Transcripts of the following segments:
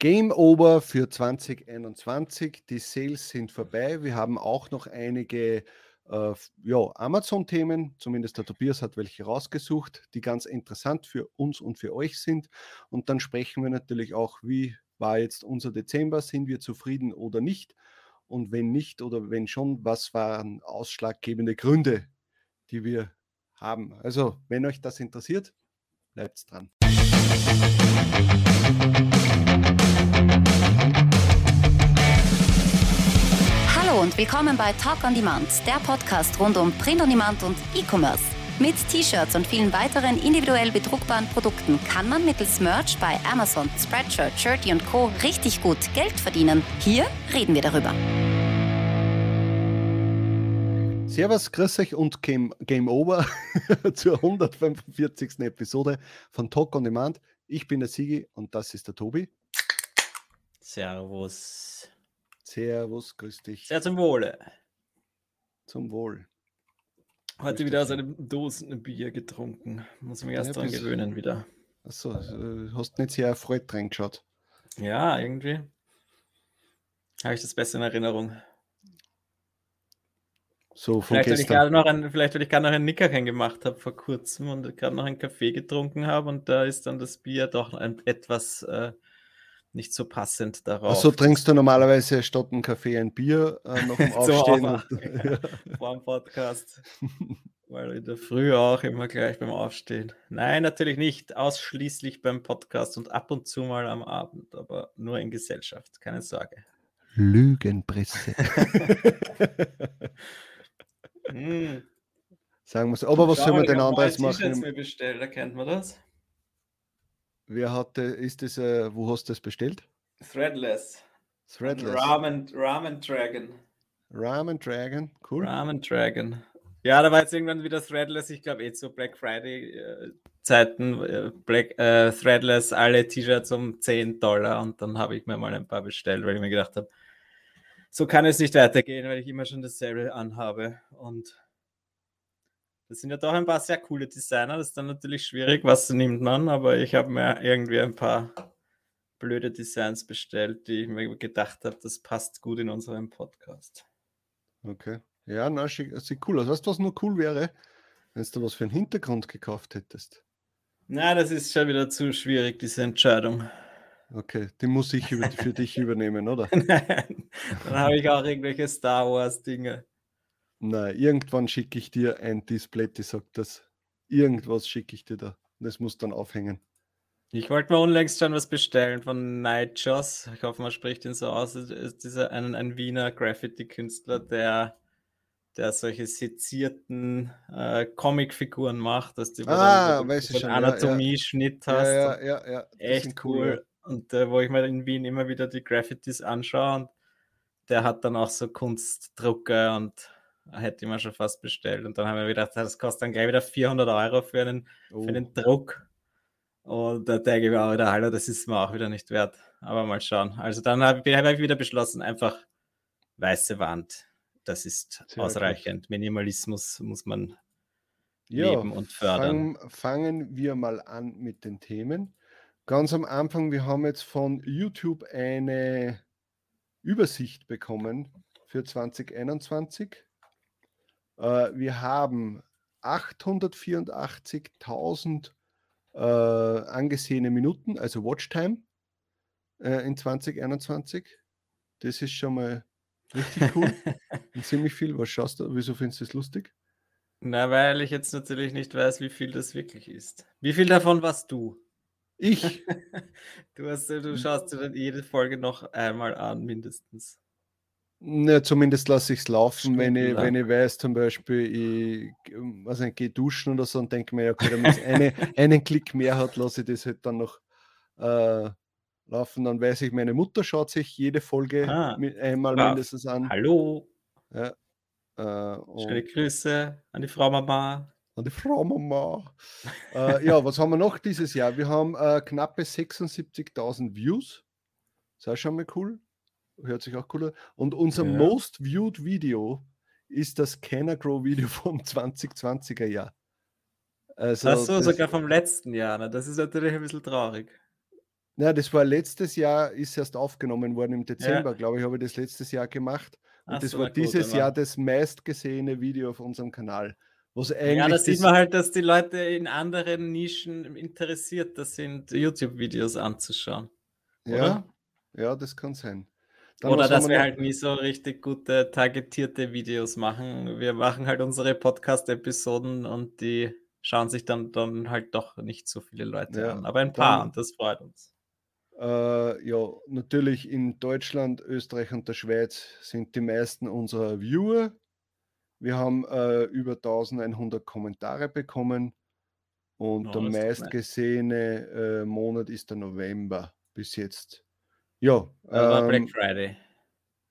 Game Over für 2021. Die Sales sind vorbei. Wir haben auch noch einige äh, Amazon-Themen, zumindest der Tobias hat welche rausgesucht, die ganz interessant für uns und für euch sind. Und dann sprechen wir natürlich auch, wie war jetzt unser Dezember, sind wir zufrieden oder nicht? Und wenn nicht oder wenn schon, was waren ausschlaggebende Gründe, die wir haben? Also, wenn euch das interessiert, bleibt dran. Hallo und willkommen bei Talk on Demand, der Podcast rund um Print on Demand und E-Commerce. Mit T-Shirts und vielen weiteren individuell bedruckbaren Produkten kann man mittels Merch bei Amazon, Spreadshirt, Shirty und Co. richtig gut Geld verdienen. Hier reden wir darüber. Servus, grüß euch und Game, Game Over zur 145. Episode von Talk on Demand. Ich bin der Sigi und das ist der Tobi. Servus. Servus, grüß dich. Sehr zum Wohle. Zum Wohl. Heute wieder aus einem Dosenbier getrunken. Muss mich erst ja, dran gewöhnen wieder. Achso, äh, hast nicht sehr erfreut reingeschaut. Ja, irgendwie. Habe ich das besser in Erinnerung. So von vielleicht, gestern. Weil ich noch ein, vielleicht, weil ich gerade noch ein Nickerchen gemacht habe vor kurzem und gerade noch einen Kaffee getrunken habe und da ist dann das Bier doch ein, etwas äh, nicht so passend darauf. Also trinkst du normalerweise statt einem Kaffee ein Bier äh, noch im Aufstehen? und, ja. Vor dem Podcast. Weil in der Früh auch immer gleich beim Aufstehen. Nein, natürlich nicht. Ausschließlich beim Podcast und ab und zu mal am Abend, aber nur in Gesellschaft. Keine Sorge. Lügenpresse. hm. Sagen wir so. Aber was soll man denn anderes machen? Mir bestellt, erkennt man das? Wer hatte, ist das, äh, wo hast du das bestellt? Threadless. Threadless. Ramen, Ramen Dragon. Ramen Dragon, cool. Ramen Dragon. Ja, da war jetzt irgendwann wieder Threadless, ich glaube eh zu Black Friday äh, Zeiten, äh, Black, äh, Threadless, alle T-Shirts um 10 Dollar und dann habe ich mir mal ein paar bestellt, weil ich mir gedacht habe, so kann es nicht weitergehen, weil ich immer schon dasselbe anhabe und das sind ja doch ein paar sehr coole Designer. Das ist dann natürlich schwierig, was nimmt man, aber ich habe mir irgendwie ein paar blöde Designs bestellt, die ich mir gedacht habe, das passt gut in unserem Podcast. Okay. Ja, na, sieht cool aus. Weißt du, was nur cool wäre, wenn du was für einen Hintergrund gekauft hättest? Na, das ist schon wieder zu schwierig, diese Entscheidung. Okay, die muss ich für dich übernehmen, oder? Nein, dann habe ich auch irgendwelche Star Wars-Dinge. Nein, irgendwann schicke ich dir ein Display, die sagt das. Irgendwas schicke ich dir da. Das muss dann aufhängen. Ich wollte mir unlängst schon was bestellen von Nightjoss. Ich hoffe, man spricht ihn so aus. Es ist dieser ein, ein Wiener Graffiti-Künstler, der, der solche sezierten äh, Comicfiguren macht, dass du ah, so Anatomie-Schnitt ja. hast. Ja, ja, ja, Echt cool. cool. Und äh, wo ich mir in Wien immer wieder die Graffitis anschaue und der hat dann auch so Kunstdrucke und hätte ich mir schon fast bestellt. Und dann haben wir gedacht, das kostet dann gleich wieder 400 Euro für einen, oh. für einen Druck. Und da denke ich mir auch wieder, hallo, das ist mir auch wieder nicht wert. Aber mal schauen. Also dann habe hab ich wieder beschlossen, einfach weiße Wand. Das ist Sehr ausreichend. Gut. Minimalismus muss man ja, leben und fördern. Fang, fangen wir mal an mit den Themen. Ganz am Anfang, wir haben jetzt von YouTube eine Übersicht bekommen für 2021. Äh, wir haben 884.000 äh, angesehene Minuten, also Watchtime äh, in 2021. Das ist schon mal richtig cool. ziemlich viel. Was schaust du? Wieso findest du das lustig? Na, weil ich jetzt natürlich nicht weiß, wie viel das wirklich ist. Wie viel davon warst du? Ich. du, hast, du schaust dir dann jede Folge noch einmal an, mindestens. Ne, zumindest lasse ich es laufen, wenn ich, wenn ich weiß, zum Beispiel, ich was nicht, gehe duschen oder so und denke mir, okay, wenn es eine, einen Klick mehr hat, lasse ich das halt dann noch äh, laufen. Dann weiß ich, meine Mutter schaut sich jede Folge ah, mit, einmal ja. mindestens an. Hallo. Ja, äh, Schöne Grüße an die Frau Mama. An die Frau Mama. äh, ja, was haben wir noch dieses Jahr? Wir haben äh, knappe 76.000 Views. Das ist auch schon mal cool hört sich auch cool an. Und unser ja. most viewed Video ist das Canna Grow Video vom 2020er Jahr. Also Ach so, sogar vom letzten Jahr. Ne? Das ist natürlich ein bisschen traurig. Na, das war letztes Jahr, ist erst aufgenommen worden im Dezember, ja. glaube ich, habe ich das letztes Jahr gemacht. Und Ach das so, war dieses gut, Jahr das meistgesehene Video auf unserem Kanal. ja, da sieht man halt, dass die Leute in anderen Nischen interessiert das sind, YouTube-Videos anzuschauen. Ja, ja, das kann sein. Dann Oder dass wir halt nie so richtig gute targetierte Videos machen. Wir machen halt unsere Podcast-Episoden und die schauen sich dann, dann halt doch nicht so viele Leute ja, an. Aber ein paar dann, und das freut uns. Äh, ja, natürlich in Deutschland, Österreich und der Schweiz sind die meisten unserer Viewer. Wir haben äh, über 1100 Kommentare bekommen und oh, der meistgesehene äh, Monat ist der November bis jetzt. Ja. Ähm, Black Friday.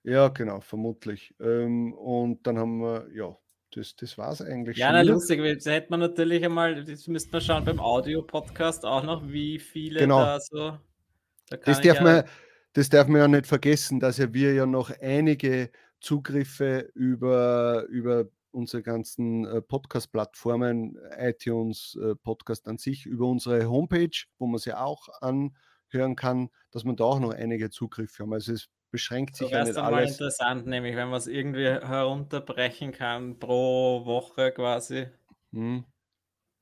Ja, genau, vermutlich. Ähm, und dann haben wir, ja, das, das war es eigentlich. Ja, na, lustig, jetzt hätte man natürlich einmal, das müsste man schauen beim Audio-Podcast auch noch, wie viele genau. da so. Da das, darf ja man, das darf man ja nicht vergessen, dass ja wir ja noch einige Zugriffe über, über unsere ganzen äh, Podcast-Plattformen, iTunes, äh, Podcast an sich, über unsere Homepage, wo man sie auch anhören kann, dass man da auch noch einige Zugriffe haben. Also es beschränkt sich ja nicht alles. mal interessant, nämlich wenn man es irgendwie herunterbrechen kann pro Woche quasi. Hm.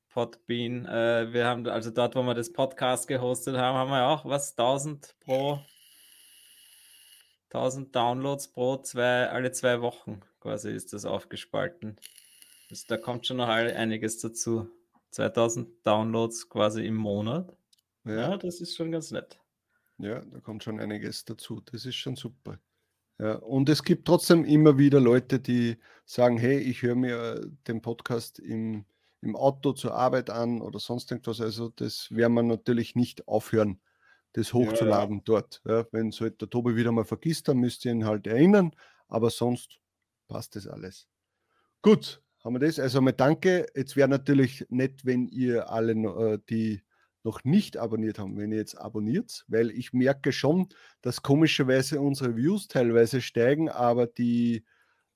Podbean. Äh, wir haben also dort, wo wir das Podcast gehostet haben, haben wir auch was 1000 pro 1000 Downloads pro zwei alle zwei Wochen quasi ist das aufgespalten. Also da kommt schon noch einiges dazu. 2000 Downloads quasi im Monat. Ja. ja, das ist schon ganz nett. Ja, da kommt schon einiges dazu. Das ist schon super. Ja, und es gibt trotzdem immer wieder Leute, die sagen, hey, ich höre mir den Podcast im, im Auto zur Arbeit an oder sonst irgendwas. Also das werden wir natürlich nicht aufhören, das hochzuladen ja, ja. dort. Ja, wenn es halt der Tobi wieder mal vergisst, dann müsst ihr ihn halt erinnern. Aber sonst passt das alles. Gut, haben wir das. Also mal danke. Jetzt wäre natürlich nett, wenn ihr alle, äh, die noch nicht abonniert haben, wenn ihr jetzt abonniert, weil ich merke schon, dass komischerweise unsere Views teilweise steigen, aber die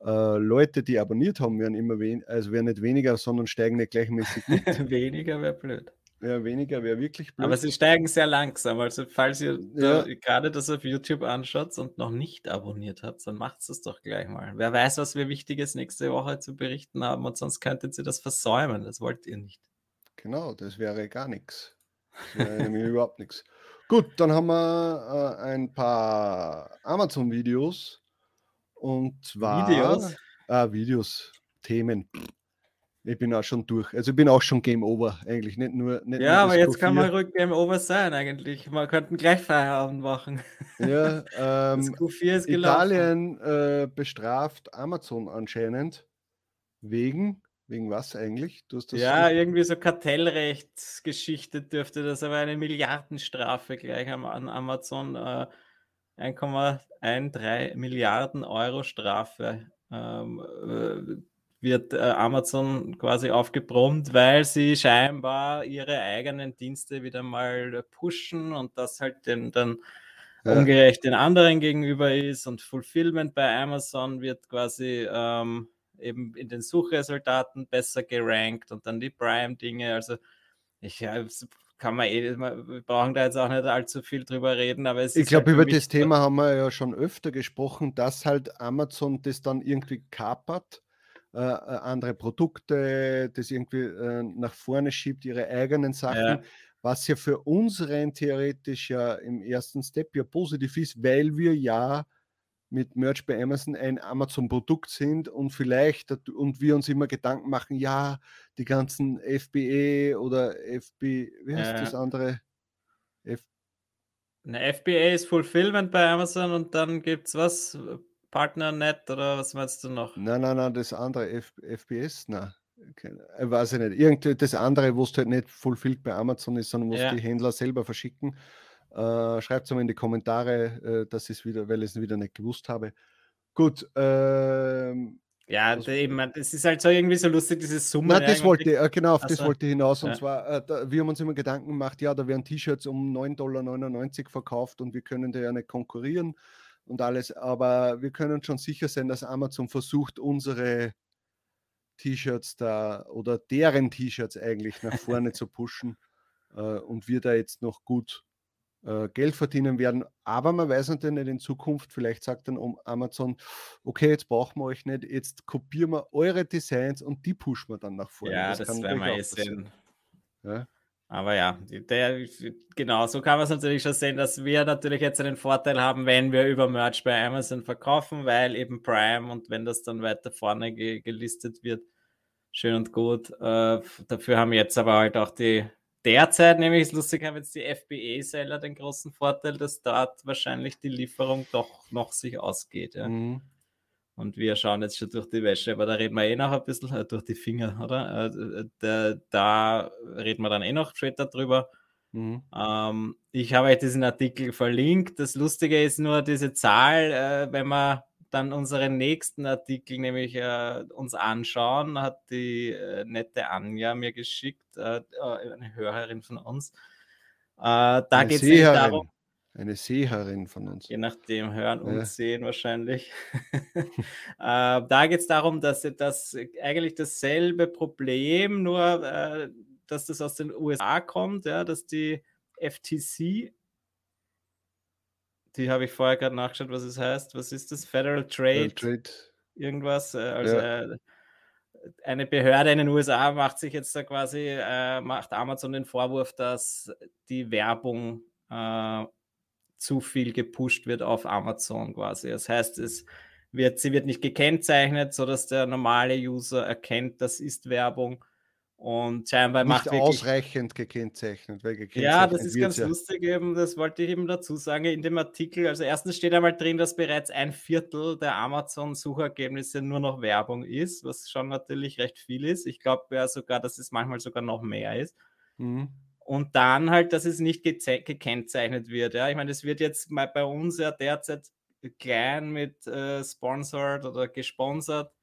äh, Leute, die abonniert haben, werden immer weniger, also werden nicht weniger, sondern steigen nicht gleichmäßig mit. weniger wäre blöd. Ja, weniger wäre wirklich blöd. Aber sie steigen sehr langsam. Also, falls ihr ja. da, gerade das auf YouTube anschaut und noch nicht abonniert habt, dann macht es doch gleich mal. Wer weiß, was wir Wichtiges nächste Woche zu berichten haben und sonst könntet ihr das versäumen. Das wollt ihr nicht. Genau, das wäre gar nichts. Nämlich überhaupt nichts. Gut, dann haben wir äh, ein paar Amazon-Videos. Und zwar. Videos? Äh, Videos, Themen. Ich bin auch schon durch. Also ich bin auch schon Game Over eigentlich. Nicht nur. Nicht ja, nur aber jetzt kann man ruhig Game Over sein eigentlich. Man könnte gleich Feierabend machen. Ja, ähm, das Q4 ist gelaufen. Italien äh, bestraft Amazon anscheinend wegen Wegen was eigentlich? ja, nicht... irgendwie so Kartellrechtsgeschichte dürfte das, aber eine Milliardenstrafe gleich an Amazon. Äh, 1,13 Milliarden Euro Strafe ähm, äh, wird äh, Amazon quasi aufgebrummt, weil sie scheinbar ihre eigenen Dienste wieder mal pushen und das halt den, dann ja. ungerecht den anderen gegenüber ist und Fulfillment bei Amazon wird quasi ähm, eben in den Suchresultaten besser gerankt und dann die Prime-Dinge. Also ich ja, kann man eh, wir brauchen da jetzt auch nicht allzu viel drüber reden, aber es Ich glaube, halt über das Thema haben wir ja schon öfter gesprochen, dass halt Amazon das dann irgendwie kapert, äh, äh, andere Produkte, das irgendwie äh, nach vorne schiebt, ihre eigenen Sachen. Ja. Was ja für uns rein theoretisch ja im ersten Step ja positiv ist, weil wir ja mit Merch bei Amazon ein Amazon-Produkt sind und vielleicht und wir uns immer Gedanken machen, ja, die ganzen FBA oder FB, wie heißt ja. das andere? F Eine FBA ist Fulfillment bei Amazon und dann gibt es was? Partnernet oder was meinst du noch? Nein, nein, nein, das andere F FBS, nein. Okay, weiß ich nicht. Irgendwie das andere, wo es halt nicht fulfilled bei Amazon ist, sondern wo ja. die Händler selber verschicken. Äh, Schreibt es mal in die Kommentare, äh, dass ich es wieder, weil ich es wieder nicht gewusst habe. Gut. Ähm, ja, also, eben, das ist halt so irgendwie so lustig, diese Summe. Nein, das wollte, äh, genau, auf also, das wollte ich hinaus. Und ja. zwar, äh, da, wir haben uns immer Gedanken gemacht, ja, da werden T-Shirts um 9,99 Dollar verkauft und wir können da ja nicht konkurrieren und alles. Aber wir können schon sicher sein, dass Amazon versucht, unsere T-Shirts da oder deren T-Shirts eigentlich nach vorne zu pushen äh, und wir da jetzt noch gut äh, Geld verdienen werden. Aber man weiß natürlich nicht in Zukunft, vielleicht sagt dann Amazon, okay, jetzt brauchen wir euch nicht, jetzt kopieren wir eure Designs und die pushen wir dann nach vorne. Ja, das, das werden wir eh sehen. Ja? Aber ja, der, genau, so kann man es natürlich schon sehen, dass wir natürlich jetzt einen Vorteil haben, wenn wir über Merch bei Amazon verkaufen, weil eben Prime und wenn das dann weiter vorne ge gelistet wird, schön und gut. Äh, dafür haben jetzt aber halt auch die derzeit nämlich ist lustig, haben jetzt die FBA-Seller den großen Vorteil, dass dort wahrscheinlich die Lieferung doch noch sich ausgeht. Ja. Mhm. Und wir schauen jetzt schon durch die Wäsche, aber da reden wir eh noch ein bisschen äh, durch die Finger, oder? Äh, da, da, reden wir dann eh noch später drüber. Mhm. Ähm, ich habe euch diesen Artikel verlinkt. Das Lustige ist nur diese Zahl, äh, wenn man dann unseren nächsten Artikel nämlich äh, uns anschauen, hat die äh, nette Anja mir geschickt, äh, äh eine Hörerin von uns. Äh, da geht es darum. Eine Seherin von uns. Je nachdem, hören und ja. sehen wahrscheinlich. äh, da geht es darum, dass das eigentlich dasselbe Problem, nur dass das aus den USA kommt, ja, dass die FTC die habe ich vorher gerade nachgeschaut, was es heißt. Was ist das? Federal Trade? Federal Trade. Irgendwas. Äh, also ja. Äh, eine Behörde in den USA macht sich jetzt da quasi, äh, macht Amazon den Vorwurf, dass die Werbung äh, zu viel gepusht wird auf Amazon quasi. Das heißt, es wird, sie wird nicht gekennzeichnet, sodass der normale User erkennt, das ist Werbung. Und scheinbar macht wirklich, ausreichend gekennzeichnet, gekennzeichnet Ja, das ist ganz ja. lustig eben, das wollte ich eben dazu sagen in dem Artikel. Also erstens steht einmal drin, dass bereits ein Viertel der Amazon-Suchergebnisse nur noch Werbung ist, was schon natürlich recht viel ist. Ich glaube ja sogar, dass es manchmal sogar noch mehr ist. Mhm. Und dann halt, dass es nicht gekennzeichnet wird. Ja, ich meine, es wird jetzt mal bei uns ja derzeit klein mit äh, sponsored oder gesponsert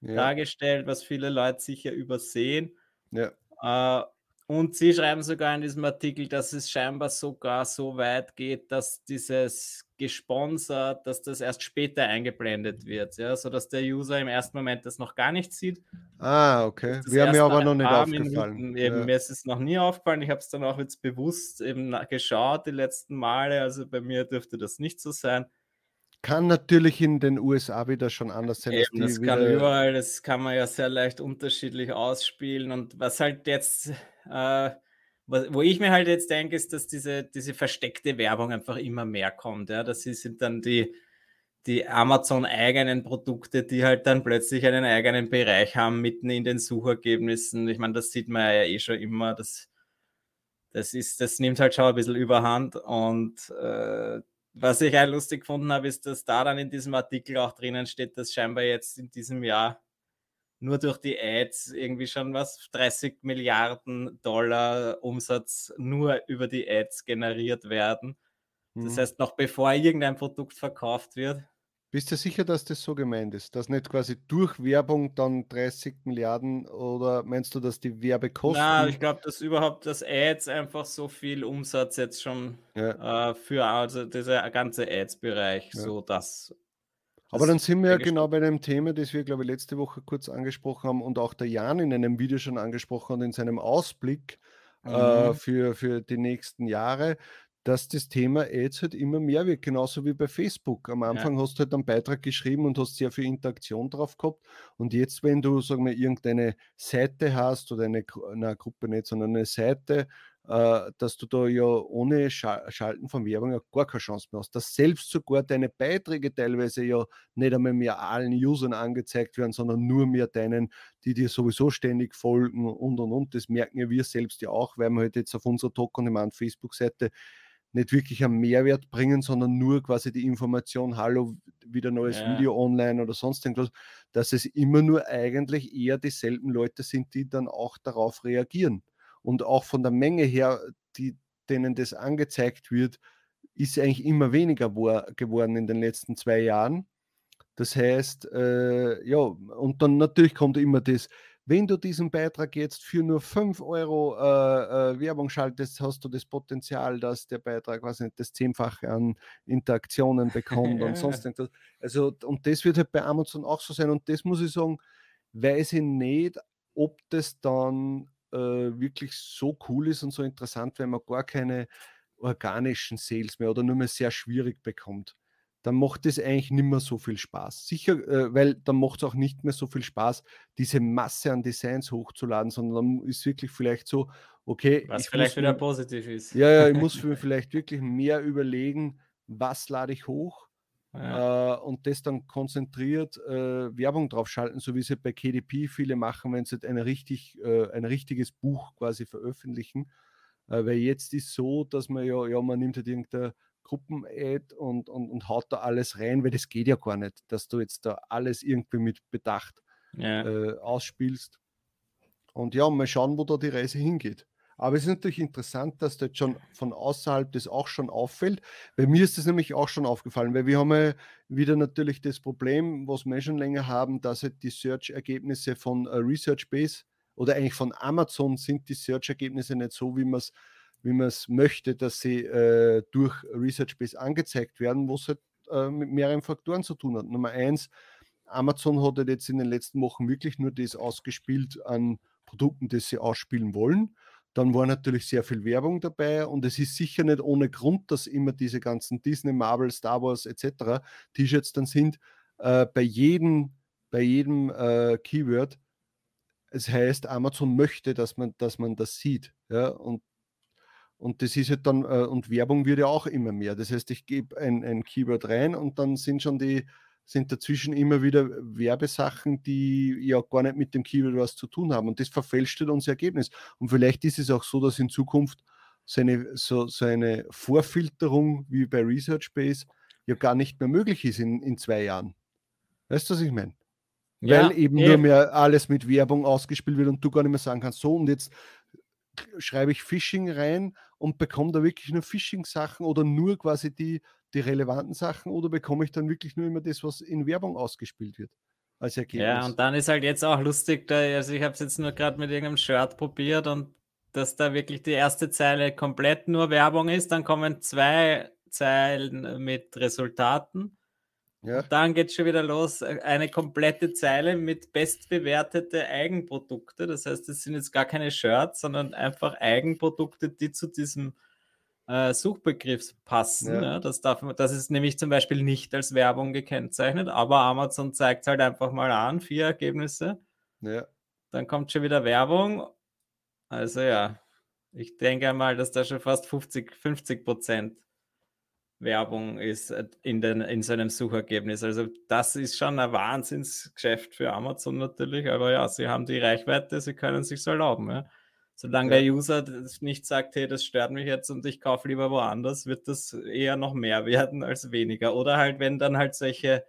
ja. dargestellt, was viele Leute sicher übersehen. Ja. Äh, und sie schreiben sogar in diesem Artikel, dass es scheinbar sogar so weit geht, dass dieses gesponsert, dass das erst später eingeblendet wird, ja, sodass der User im ersten Moment das noch gar nicht sieht. Ah, okay. Wir haben mir aber noch nicht aufgefallen. Minuten, eben, ja. Mir ist es noch nie aufgefallen. Ich habe es dann auch jetzt bewusst eben geschaut die letzten Male. Also bei mir dürfte das nicht so sein kann natürlich in den USA wieder schon anders sein. Eben, das kann überall, das kann man ja sehr leicht unterschiedlich ausspielen. Und was halt jetzt, äh, wo ich mir halt jetzt denke, ist, dass diese, diese versteckte Werbung einfach immer mehr kommt. Ja? Das sind dann die, die Amazon-eigenen Produkte, die halt dann plötzlich einen eigenen Bereich haben, mitten in den Suchergebnissen. Ich meine, das sieht man ja eh schon immer. Das, das, ist, das nimmt halt schon ein bisschen überhand und äh, was ich auch lustig gefunden habe, ist, dass da dann in diesem Artikel auch drinnen steht, dass scheinbar jetzt in diesem Jahr nur durch die Ads irgendwie schon was 30 Milliarden Dollar Umsatz nur über die Ads generiert werden. Das mhm. heißt, noch bevor irgendein Produkt verkauft wird, bist du sicher, dass das so gemeint ist? Dass nicht quasi durch Werbung dann 30 Milliarden oder meinst du, dass die Werbekosten. Na, ich glaube, dass überhaupt das Ads einfach so viel Umsatz jetzt schon ja. äh, für also dieser ganze Ads-Bereich, ja. so dass. Aber dann sind wir ja genau bei dem Thema, das wir, glaube ich, letzte Woche kurz angesprochen haben und auch der Jan in einem Video schon angesprochen hat, in seinem Ausblick äh, mhm. äh, für, für die nächsten Jahre dass das Thema Ads halt immer mehr wird, genauso wie bei Facebook. Am Anfang ja. hast du halt einen Beitrag geschrieben und hast sehr viel Interaktion drauf gehabt. Und jetzt, wenn du, sagen wir, irgendeine Seite hast oder eine, eine Gruppe nicht, sondern eine Seite, äh, dass du da ja ohne Schalten von Werbung ja gar keine Chance mehr hast. Dass selbst sogar deine Beiträge teilweise ja nicht einmal mehr allen Usern angezeigt werden, sondern nur mehr deinen, die dir sowieso ständig folgen und und und. Das merken ja wir selbst ja auch, weil wir halt jetzt auf unserer Talk on Demand Facebook-Seite nicht wirklich einen Mehrwert bringen, sondern nur quasi die Information, hallo, wieder neues ja. Video online oder sonst irgendwas, dass es immer nur eigentlich eher dieselben Leute sind, die dann auch darauf reagieren. Und auch von der Menge her, die, denen das angezeigt wird, ist eigentlich immer weniger geworden in den letzten zwei Jahren. Das heißt, äh, ja, und dann natürlich kommt immer das, wenn du diesen Beitrag jetzt für nur 5 Euro äh, äh, Werbung schaltest, hast du das Potenzial, dass der Beitrag, was nicht, das Zehnfache an Interaktionen bekommt und sonst irgendwas. Also, und das wird halt bei Amazon auch so sein. Und das muss ich sagen, weiß ich nicht, ob das dann äh, wirklich so cool ist und so interessant, wenn man gar keine organischen Sales mehr oder nur mehr sehr schwierig bekommt, dann macht es eigentlich nicht mehr so viel Spaß. Sicher, äh, weil dann macht es auch nicht mehr so viel Spaß, diese Masse an Designs hochzuladen, sondern dann ist wirklich vielleicht so, okay. Was vielleicht wieder mir, positiv ist. Ja, ja, ich muss mir vielleicht wirklich mehr überlegen, was lade ich hoch ja. äh, und das dann konzentriert äh, Werbung draufschalten, so wie sie bei KDP viele machen, wenn sie ein, richtig, äh, ein richtiges Buch quasi veröffentlichen. Äh, weil jetzt ist so, dass man ja, ja man nimmt halt irgendeine Gruppen-Ad und, und, und haut da alles rein, weil das geht ja gar nicht, dass du jetzt da alles irgendwie mit Bedacht ja. äh, ausspielst. Und ja, mal schauen, wo da die Reise hingeht. Aber es ist natürlich interessant, dass das schon von außerhalb das auch schon auffällt. Bei mir ist das nämlich auch schon aufgefallen, weil wir haben ja wieder natürlich das Problem, was wir schon länger haben, dass halt die Search-Ergebnisse von uh, Research Base oder eigentlich von Amazon sind die Search-Ergebnisse nicht so, wie man es wie man es möchte, dass sie äh, durch Research Base angezeigt werden, wo es halt äh, mit mehreren Faktoren zu tun hat. Nummer eins, Amazon hat halt jetzt in den letzten Wochen wirklich nur das ausgespielt an Produkten, das sie ausspielen wollen. Dann war natürlich sehr viel Werbung dabei und es ist sicher nicht ohne Grund, dass immer diese ganzen Disney, Marvel, Star Wars etc. T-Shirts dann sind. Äh, bei jedem, bei jedem äh, Keyword, es heißt, Amazon möchte, dass man, dass man das sieht. Ja? Und, und das ist halt dann, äh, und Werbung wird ja auch immer mehr. Das heißt, ich gebe ein, ein Keyword rein und dann sind schon die, sind dazwischen immer wieder Werbesachen, die ja gar nicht mit dem Keyword was zu tun haben. Und das verfälscht unser Ergebnis. Und vielleicht ist es auch so, dass in Zukunft so eine, so, so eine Vorfilterung wie bei ResearchBase ja gar nicht mehr möglich ist in, in zwei Jahren. Weißt du, was ich meine? Ja, Weil eben, eben nur mehr alles mit Werbung ausgespielt wird und du gar nicht mehr sagen kannst, so und jetzt schreibe ich Phishing rein und bekomme da wirklich nur Phishing-Sachen oder nur quasi die, die relevanten Sachen oder bekomme ich dann wirklich nur immer das, was in Werbung ausgespielt wird? Als Ergebnis. Ja, und dann ist halt jetzt auch lustig, da, also ich habe es jetzt nur gerade mit irgendeinem Shirt probiert und dass da wirklich die erste Zeile komplett nur Werbung ist, dann kommen zwei Zeilen mit Resultaten. Ja. Und dann geht es schon wieder los, eine komplette Zeile mit bestbewertete Eigenprodukte. Das heißt, es sind jetzt gar keine Shirts, sondern einfach Eigenprodukte, die zu diesem äh, Suchbegriff passen. Ja. Ja, das, darf, das ist nämlich zum Beispiel nicht als Werbung gekennzeichnet, aber Amazon zeigt halt einfach mal an, vier Ergebnisse. Ja. Dann kommt schon wieder Werbung. Also ja, ich denke einmal, dass da schon fast 50, 50 Prozent Werbung ist äh, in, den, in seinem Suchergebnis. Also das ist schon ein Wahnsinnsgeschäft für Amazon natürlich, aber ja, sie haben die Reichweite, sie können es sich erlauben. Ja. Solange ja. der User nicht sagt, hey, das stört mich jetzt und ich kaufe lieber woanders, wird das eher noch mehr werden als weniger. Oder halt, wenn dann halt solche,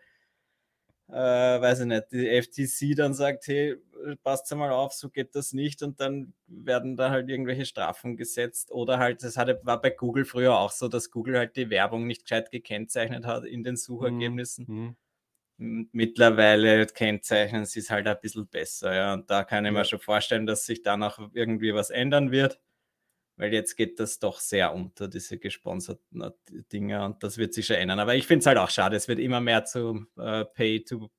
äh, weiß ich nicht, die FTC dann sagt, hey, passt mal auf, so geht das nicht und dann werden da halt irgendwelche Strafen gesetzt. Oder halt, das hatte, war bei Google früher auch so, dass Google halt die Werbung nicht gescheit gekennzeichnet hat in den. Suchergebnissen. Mhm mittlerweile kennzeichnen sie es halt ein bisschen besser. Ja. Und da kann ich ja. mir schon vorstellen, dass sich da noch irgendwie was ändern wird, weil jetzt geht das doch sehr unter, diese gesponserten äh, Dinge und das wird sich schon ändern. Aber ich finde es halt auch schade, es wird immer mehr zu äh, Pay to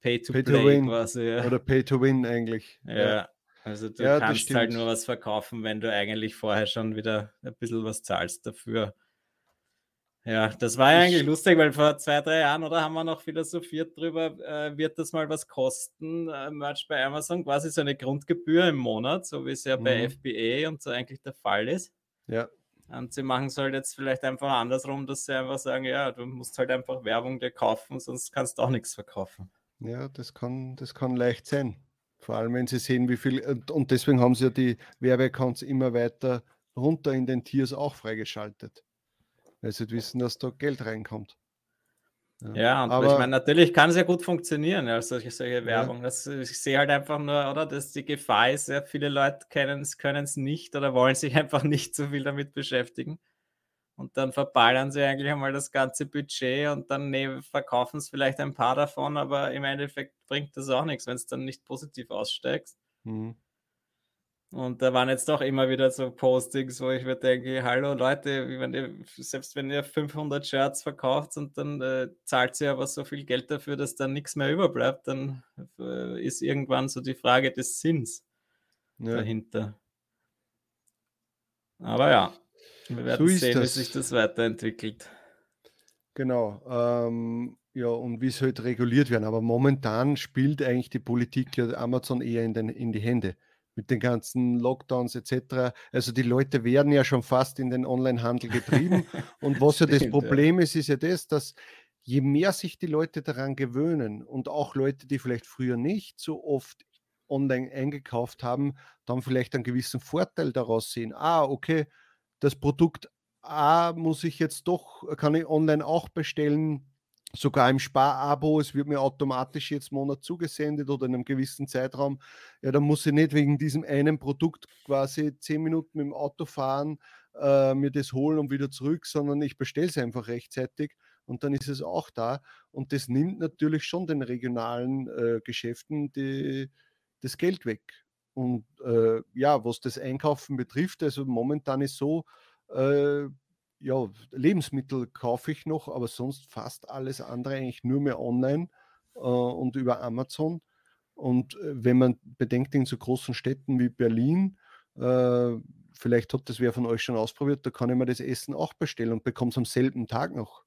Pay to Pay Play to win. quasi. Ja. Oder Pay to Win eigentlich. Ja. ja. Also du kannst halt nur was verkaufen, wenn du eigentlich vorher schon wieder ein bisschen was zahlst dafür. Ja, das war ja eigentlich lustig, weil vor zwei, drei Jahren, oder haben wir noch philosophiert drüber, äh, wird das mal was kosten, äh, Merch bei Amazon, quasi so eine Grundgebühr im Monat, so wie es ja mhm. bei FBA und so eigentlich der Fall ist. Ja. Und sie machen es halt jetzt vielleicht einfach andersrum, dass sie einfach sagen, ja, du musst halt einfach Werbung dir kaufen, sonst kannst du auch nichts verkaufen. Ja, das kann, das kann leicht sein. Vor allem, wenn sie sehen, wie viel, und deswegen haben sie ja die Werbeaccounts immer weiter runter in den Tiers auch freigeschaltet weil sie wissen, dass da Geld reinkommt. Ja, ja und aber, ich meine, natürlich kann es ja gut funktionieren, ja, solche, solche Werbung. Ja. Das, ich sehe halt einfach nur, oder, dass die Gefahr ist, sehr viele Leute können es nicht oder wollen sich einfach nicht so viel damit beschäftigen. Und dann verballern sie eigentlich einmal das ganze Budget und dann ne, verkaufen es vielleicht ein paar davon, aber im Endeffekt bringt das auch nichts, wenn es dann nicht positiv aussteigst. Mhm. Und da waren jetzt doch immer wieder so Postings, wo ich mir denke, hallo Leute, wenn ihr, selbst wenn ihr 500 Shirts verkauft und dann äh, zahlt ihr aber so viel Geld dafür, dass dann nichts mehr überbleibt, dann äh, ist irgendwann so die Frage des Sinns ja. dahinter. Aber ja. Wir werden so sehen, wie sich das weiterentwickelt. Genau. Ähm, ja, und wie es halt reguliert werden. Aber momentan spielt eigentlich die Politik ja Amazon eher in, den, in die Hände mit den ganzen Lockdowns etc. Also die Leute werden ja schon fast in den Onlinehandel getrieben. und was ja das Problem ja. ist, ist ja das, dass je mehr sich die Leute daran gewöhnen und auch Leute, die vielleicht früher nicht so oft online eingekauft haben, dann vielleicht einen gewissen Vorteil daraus sehen. Ah, okay, das Produkt A muss ich jetzt doch, kann ich online auch bestellen, sogar im Sparabo, es wird mir automatisch jetzt Monat zugesendet oder in einem gewissen Zeitraum. Ja, dann muss ich nicht wegen diesem einen Produkt quasi zehn Minuten mit dem Auto fahren, äh, mir das holen und wieder zurück, sondern ich bestelle es einfach rechtzeitig und dann ist es auch da. Und das nimmt natürlich schon den regionalen äh, Geschäften die, das Geld weg. Und äh, ja, was das Einkaufen betrifft, also momentan ist so, äh, ja, Lebensmittel kaufe ich noch, aber sonst fast alles andere eigentlich nur mehr online äh, und über Amazon. Und äh, wenn man bedenkt, in so großen Städten wie Berlin, äh, vielleicht hat das wer von euch schon ausprobiert, da kann ich mir das Essen auch bestellen und bekomme es am selben Tag noch.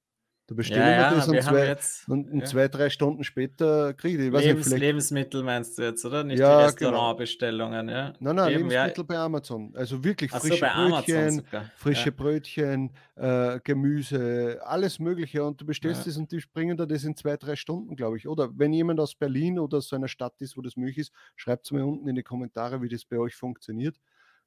Da bestellen ja, wir das und, zwei, jetzt, und ja. zwei, drei Stunden später kriege ich. ich Lebens, nicht, Lebensmittel meinst du jetzt, oder? Nicht ja, die genau. Restaurantbestellungen, genau. ja? Nein, nein, Eben, Lebensmittel bei Amazon. Also wirklich frische so, Brötchen, frische Brötchen, äh, Gemüse, alles Mögliche. Und du bestellst es und die springen da das in zwei, drei Stunden, glaube ich. Oder wenn jemand aus Berlin oder so einer Stadt ist, wo das möglich ist, schreibt es mir unten in die Kommentare, wie das bei euch funktioniert.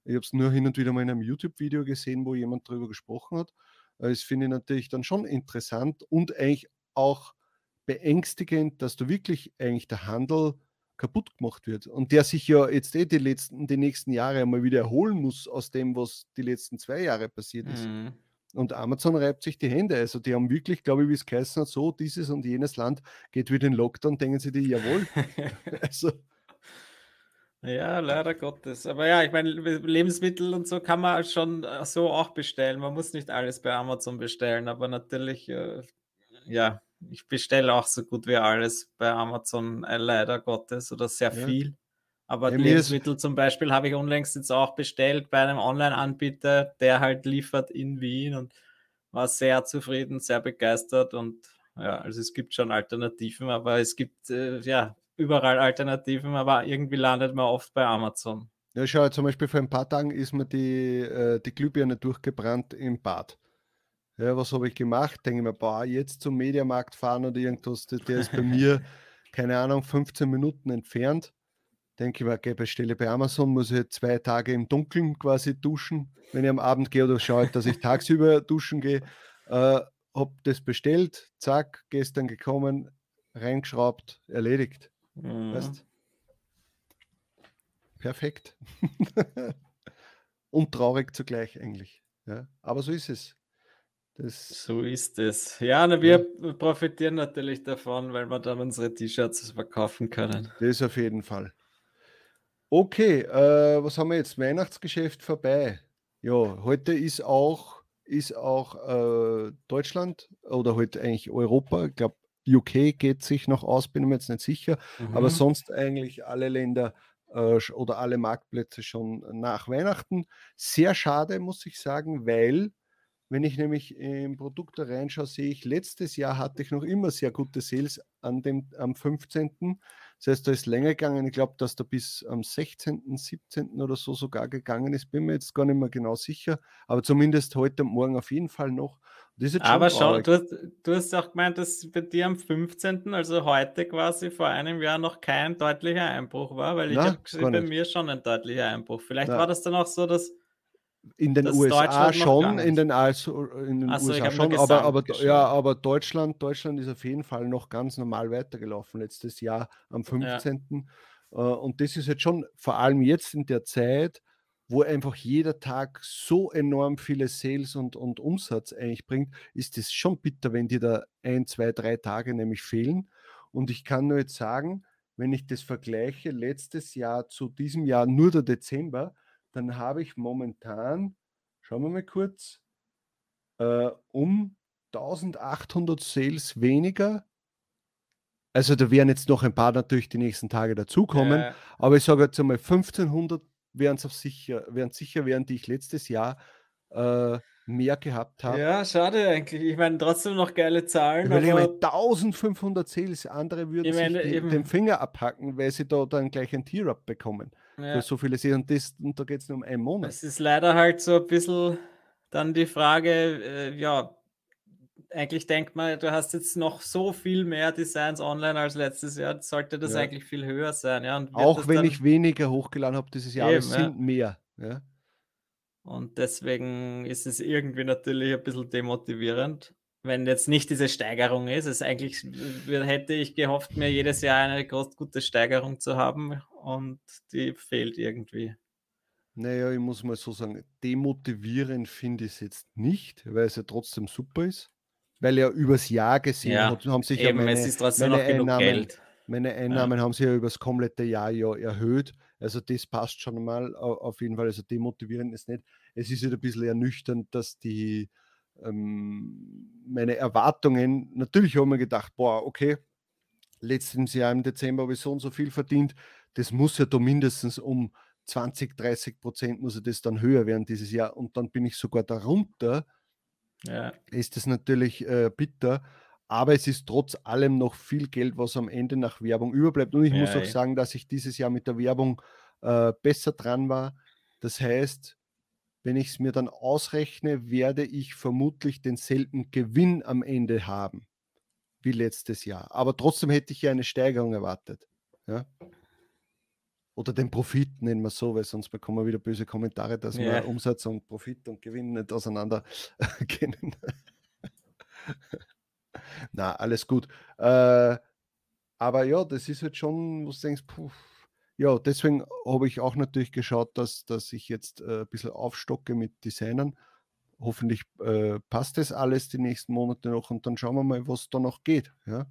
Ich habe es nur hin und wieder mal in einem YouTube-Video gesehen, wo jemand darüber gesprochen hat. Das finde ich natürlich dann schon interessant und eigentlich auch beängstigend, dass da wirklich eigentlich der Handel kaputt gemacht wird und der sich ja jetzt eh die letzten, die nächsten Jahre einmal wieder erholen muss aus dem, was die letzten zwei Jahre passiert ist. Mhm. Und Amazon reibt sich die Hände. Also die haben wirklich, glaube ich, wie es geheißen hat, so dieses und jenes Land geht wieder in Lockdown, denken sie die, jawohl. also ja, leider Gottes. Aber ja, ich meine, Lebensmittel und so kann man schon äh, so auch bestellen. Man muss nicht alles bei Amazon bestellen, aber natürlich, äh, ja, ich bestelle auch so gut wie alles bei Amazon, äh, leider Gottes, oder sehr ja. viel. Aber ja, Lebensmittel zum Beispiel habe ich unlängst jetzt auch bestellt bei einem Online-Anbieter, der halt liefert in Wien und war sehr zufrieden, sehr begeistert und ja, also es gibt schon Alternativen, aber es gibt äh, ja überall Alternativen, aber irgendwie landet man oft bei Amazon. Ja, schau, zum Beispiel vor ein paar Tagen ist mir die, äh, die Glühbirne durchgebrannt im Bad. Ja, was habe ich gemacht? Denke ich mir, boah, jetzt zum Mediamarkt fahren oder irgendwas, der, der ist bei mir, keine Ahnung, 15 Minuten entfernt. Denke ich mir, okay, bestelle bei Amazon, muss ich zwei Tage im Dunkeln quasi duschen, wenn ich am Abend gehe oder schaue, dass ich tagsüber duschen gehe. Äh, hab das bestellt, zack, gestern gekommen, reingeschraubt, erledigt. Mhm. Weißt? Perfekt. Und traurig zugleich eigentlich. Ja, aber so ist es. Das, so ist es. Ja, na, wir ja. profitieren natürlich davon, weil wir dann unsere T-Shirts verkaufen können. Das auf jeden Fall. Okay, äh, was haben wir jetzt? Weihnachtsgeschäft vorbei. Ja, heute ist auch, ist auch äh, Deutschland oder heute eigentlich Europa. Ich glaube, UK geht sich noch aus, bin mir jetzt nicht sicher, mhm. aber sonst eigentlich alle Länder äh, oder alle Marktplätze schon nach Weihnachten. Sehr schade, muss ich sagen, weil wenn ich nämlich im Produkt da reinschaue, sehe ich, letztes Jahr hatte ich noch immer sehr gute Sales an dem, am 15. Das heißt, da ist länger gegangen. Ich glaube, dass da bis am 16., 17. oder so sogar gegangen ist. Bin mir jetzt gar nicht mehr genau sicher. Aber zumindest heute und morgen auf jeden Fall noch. Aber schau, du hast, du hast auch gemeint, dass bei dir am 15., also heute quasi vor einem Jahr noch kein deutlicher Einbruch war, weil ich habe bei mir schon ein deutlicher Einbruch. Vielleicht Na. war das dann auch so, dass in den USA schon, in den, also in den so, USA schon, aber, aber, ja, aber Deutschland, Deutschland ist auf jeden Fall noch ganz normal weitergelaufen letztes Jahr am 15. Ja. Äh, und das ist jetzt schon, vor allem jetzt in der Zeit, wo einfach jeder Tag so enorm viele Sales und, und Umsatz eigentlich bringt, ist es schon bitter, wenn dir da ein, zwei, drei Tage nämlich fehlen. Und ich kann nur jetzt sagen, wenn ich das vergleiche, letztes Jahr zu diesem Jahr nur der Dezember, dann habe ich momentan, schauen wir mal kurz, äh, um 1800 Sales weniger. Also da werden jetzt noch ein paar natürlich die nächsten Tage dazukommen, ja. aber ich sage jetzt einmal 1500 wären es sicher, wären sicher wären, die ich letztes Jahr äh, mehr gehabt habe. Ja, schade eigentlich. Ich meine, trotzdem noch geile Zahlen. Überlege aber mal, 1500 Sales, andere würden Ich meine, sich die, den Finger abhacken, weil sie da dann gleich ein Tier-Up bekommen. Ja, Für so viele Sales. Und, das, und da geht es nur um einen Monat. es ist leider halt so ein bisschen dann die Frage, äh, ja, eigentlich denkt man, du hast jetzt noch so viel mehr Designs online als letztes Jahr, sollte das Ja. eigentlich viel höher sein. Ja, Auch wenn ich weniger hochgeladen habe dieses Jahr, aber es Eben, ja. sind mehr. Ja. Und deswegen ist es irgendwie natürlich ein bisschen demotivierend, wenn jetzt nicht diese Steigerung ist. Es eigentlich w- hätte ich gehofft, mir jedes Jahr eine groß gute Steigerung zu haben und die fehlt irgendwie. Naja, ich muss mal so sagen, demotivierend finde ich es jetzt nicht, weil es ja trotzdem super ist. Weil ja übers Jahr gesehen Ja, hat, haben sich ja Eben, meine, es ist trotzdem meine noch genug Einnahmen, Geld. meine Einnahmen haben sich ja übers komplette Jahr ja erhöht. Also das passt schon mal au- auf jeden Fall. Also demotivierend ist nicht. Es ist halt ein bisschen ernüchternd, dass die ähm, meine Erwartungen, natürlich haben wir gedacht, boah, okay, letztes Jahr im Dezember habe ich so und so viel verdient. Das muss ja da mindestens um 20, 30 Prozent muss ja das dann höher werden dieses Jahr. Und dann bin ich sogar darunter Ja, ist es natürlich äh, bitter, aber es ist trotz allem noch viel Geld, was am Ende nach Werbung überbleibt. Und ich muss Ja, auch eh. sagen, dass ich dieses Jahr mit der Werbung äh, besser dran war. Das heißt, wenn ich es mir dann ausrechne, werde ich vermutlich denselben Gewinn am Ende haben wie letztes Jahr. Aber trotzdem hätte ich ja eine Steigerung erwartet. Ja? Oder den Profit nennen wir so, weil sonst bekommen wir wieder böse Kommentare, dass Ja. wir Umsatz und Profit und Gewinn nicht auseinander kennen. Na, alles gut. Äh, aber ja, das ist halt schon, wo du denkst, puh, ja, deswegen habe ich auch natürlich geschaut, dass, dass ich jetzt äh, ein bisschen aufstocke mit Designern. Hoffentlich äh, passt das alles die nächsten Monate noch und dann schauen wir mal, was da noch geht. Ja,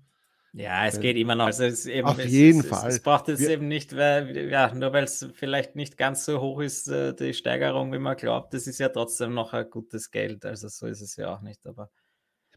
ja es geht immer noch. Also es ist eben, Auf es, jeden es, Fall. Es, es braucht jetzt Wir- eben nicht, weil, ja, nur weil es vielleicht nicht ganz so hoch ist, äh, die Steigerung, wie man glaubt, das ist ja trotzdem noch ein gutes Geld. Also so ist es ja auch nicht. Aber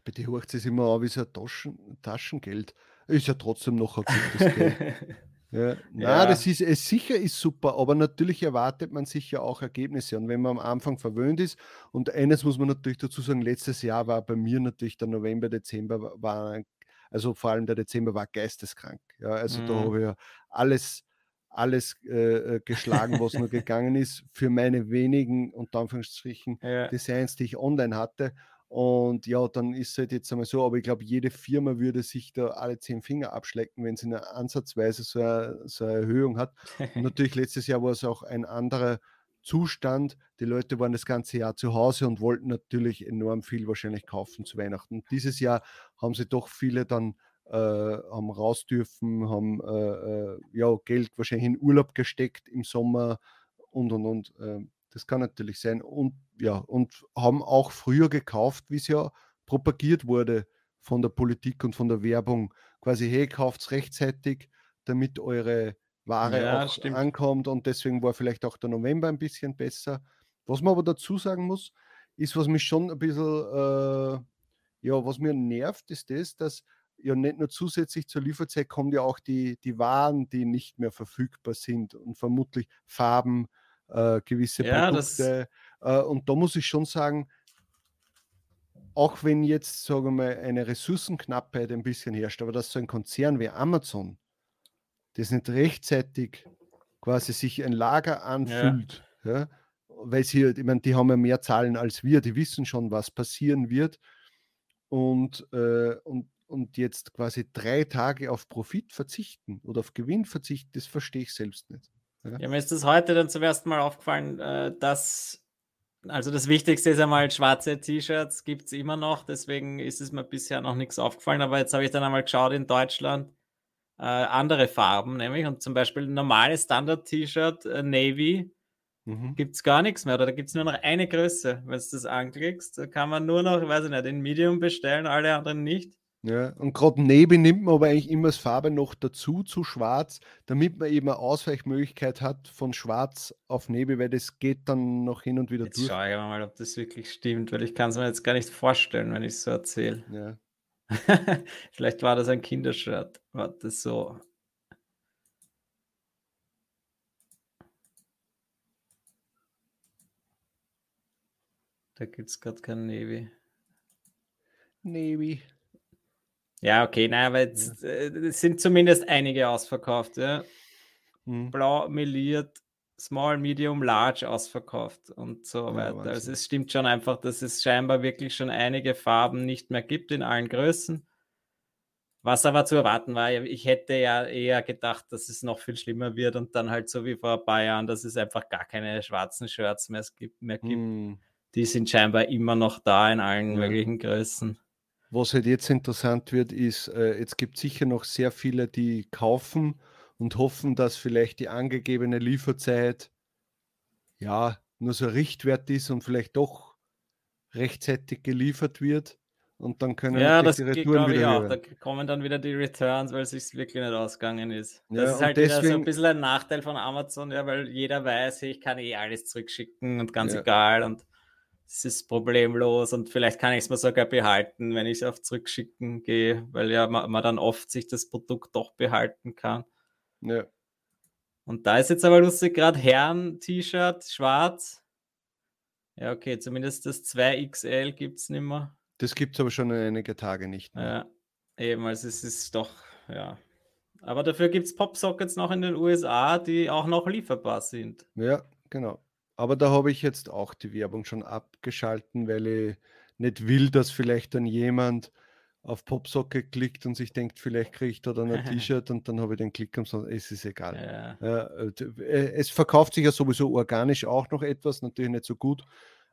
bei die hocht es immer an wie so ein Taschen, Taschengeld. Ist ja trotzdem noch ein gutes Geld. Ja, na, Ja. das ist es sicher ist super, aber natürlich erwartet man sich ja auch Ergebnisse. Und wenn man am Anfang verwöhnt ist, und eines muss man natürlich dazu sagen, letztes Jahr war bei mir natürlich der November, Dezember wa- war, ein- also vor allem der Dezember war geisteskrank. Ja, also da Mhm. habe ich ja alles, alles äh, äh, geschlagen, was nur gegangen ist, für meine wenigen, unter Anführungsstrichen, ja, Designs, die ich online hatte. Und ja, dann ist es halt jetzt einmal so, aber ich glaube, jede Firma würde sich da alle zehn Finger abschlecken, wenn sie eine ansatzweise so eine, so eine Erhöhung hat. Und natürlich letztes Jahr war es auch ein anderer Zustand. Die Leute waren das ganze Jahr zu Hause und wollten natürlich enorm viel wahrscheinlich kaufen zu Weihnachten. Dieses Jahr haben sie doch viele dann äh, haben raus dürfen, haben äh, äh, ja, Geld wahrscheinlich in Urlaub gesteckt im Sommer und und und. ähm, das kann natürlich sein. Und ja, und haben auch früher gekauft, wie es ja propagiert wurde von der Politik und von der Werbung. Quasi, hey, kauft rechtzeitig, damit eure Ware Ja, auch stimmt. ankommt. Und deswegen war vielleicht auch der November ein bisschen besser. Was man aber dazu sagen muss, ist, was mich schon ein bisschen, äh, ja, was mir nervt, ist das, dass ja nicht nur zusätzlich zur Lieferzeit kommen ja auch die, die Waren, die nicht mehr verfügbar sind und vermutlich Farben, äh, gewisse Ja, Produkte. Äh, und da muss ich schon sagen, auch wenn jetzt, sagen wir mal, eine Ressourcenknappheit ein bisschen herrscht, aber dass so ein Konzern wie Amazon das nicht rechtzeitig quasi sich ein Lager anfüllt, ja. weil sie, halt- ich meine, die haben ja mehr Zahlen als wir, die wissen schon, was passieren wird und, äh, und, und jetzt quasi drei Tage auf Profit verzichten oder auf Gewinn verzichten, das verstehe ich selbst nicht. Ja, mir ist das heute dann zum ersten Mal aufgefallen, äh, dass, also das Wichtigste ist einmal, schwarze T-Shirts gibt es immer noch, deswegen ist es mir bisher noch nichts aufgefallen, aber jetzt habe ich dann einmal geschaut in Deutschland, äh, andere Farben nämlich und zum Beispiel ein normales Standard-T-Shirt, äh, Navy, Mhm. gibt es gar nichts mehr oder da gibt es nur noch eine Größe. Wenn du das anklickst, da kann man nur noch, weiß ich nicht, in Medium bestellen, alle anderen nicht. Ja, und gerade Navy nimmt man aber eigentlich immer als Farbe noch dazu zu schwarz, damit man eben eine Ausweichmöglichkeit hat von schwarz auf Navy, weil das geht dann noch hin und wieder Jetzt durch. schaue ich mal, ob das wirklich stimmt, weil ich kann es mir jetzt gar nicht vorstellen, wenn ich es so erzähle. Ja. Vielleicht war das ein Kindershirt. Warte, so. Da gibt es gerade kein Navy. Navy. Ja, okay, nein, aber jetzt äh, es sind zumindest einige ausverkauft. Ja. Hm. Blau, meliert, Small, Medium, Large ausverkauft und so Ja, weiter. Wahnsinn. Also es stimmt schon einfach, dass es scheinbar wirklich schon einige Farben nicht mehr gibt in allen Größen. Was aber zu erwarten war, ich hätte ja eher gedacht, dass es noch viel schlimmer wird und dann halt so wie vor ein paar Jahren, dass es einfach gar keine schwarzen Shirts mehr gibt. Mehr gibt. Hm. Die sind scheinbar immer noch da in allen Ja. möglichen Größen. Was halt jetzt interessant wird, ist, äh, jetzt gibt sicher noch sehr viele, die kaufen und hoffen, dass vielleicht die angegebene Lieferzeit ja nur so ein Richtwert ist und vielleicht doch rechtzeitig geliefert wird und dann können Ja, das die Retouren ich wieder auch. höher Da kommen dann wieder die Returns, weil es sich wirklich nicht ausgegangen ist. Ja, Das ist und halt wieder so ein deswegen- bisschen ein Nachteil von Amazon, ja, weil jeder weiß, ich kann eh alles zurückschicken und ganz Ja. egal und es ist problemlos und vielleicht kann ich es mir sogar behalten, wenn ich es auf Zurückschicken gehe, weil ja man, man dann oft sich das Produkt doch behalten kann. Ja. Und da ist jetzt aber lustig, gerade Herren-T-Shirt, schwarz. Ja, okay, zumindest das 2XL gibt es nicht mehr. Das gibt es aber schon einige Tage nicht mehr. Ja, eben, also es ist doch, ja. Aber dafür gibt es Popsockets noch in den USA, die auch noch lieferbar sind. Ja, genau. Aber da habe ich jetzt auch die Werbung schon abgeschalten, weil ich nicht will, dass vielleicht dann jemand auf Popsocket klickt und sich denkt, vielleicht kriege ich da dann ein T-Shirt und dann habe ich den Klick umsonst. Es ist egal. Ja, Ja, äh, es verkauft sich ja sowieso organisch auch noch etwas, natürlich nicht so gut,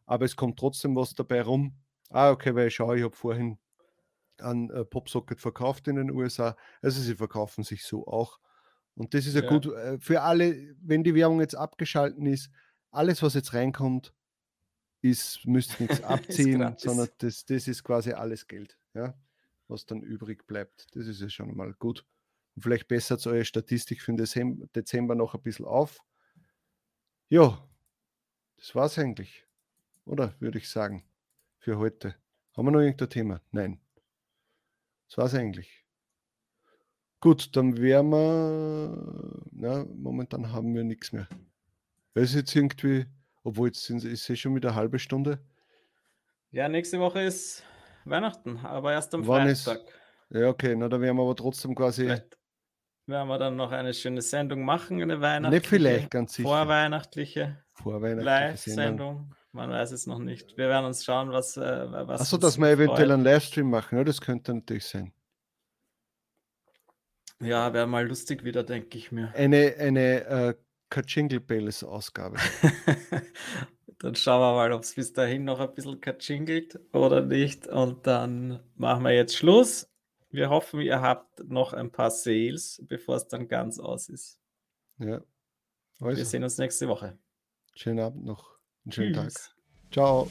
aber es kommt trotzdem was dabei rum. Ah, okay, weil ich schaue, ich habe vorhin an äh, Popsocket verkauft in den USA. Also sie verkaufen sich so auch. Und das ist ja, Ja. gut äh, für alle, wenn die Werbung jetzt abgeschalten ist, alles, was jetzt reinkommt, ist, müsst nichts abziehen, sondern das, das ist quasi alles Geld, ja, was dann übrig bleibt. Das ist ja schon mal gut. Und vielleicht bessert eure Statistik für den Dezember, noch ein bisschen auf. Ja, das war's eigentlich. Oder würde ich sagen, für heute. Haben wir noch irgendein Thema? Nein. Das war's eigentlich. Gut, dann wären wir. Na, momentan haben wir nichts mehr. Weil es jetzt irgendwie, obwohl jetzt sind, ist es schon wieder eine halbe Stunde. ja, nächste Woche ist Weihnachten, aber erst am Wann ist- Freitag. Ja, okay, na, da werden wir aber trotzdem quasi. Vielleicht werden wir dann noch eine schöne Sendung machen, eine Nicht weihnachtliche, vielleicht, ganz sicher. vorweihnachtliche Vorweihnachtliche Sendung. Live-Sendung. Man weiß es noch nicht. Wir werden uns schauen, was, äh, was Achso, dass wir eventuell freut. einen Livestream machen. Ja, das könnte natürlich sein. Ja, wäre mal lustig wieder, denke ich mir. Eine, eine äh, Jingle Bells Ausgabe. dann schauen wir mal, ob es bis dahin noch ein bisschen katschingelt oder nicht. Und dann machen wir jetzt Schluss. Wir hoffen, ihr habt noch ein paar Sales, bevor es dann ganz aus ist. Ja. Wir Also, sehen uns nächste Woche. schönen Abend noch. Einen schönen Tag. Tschüss. Ciao.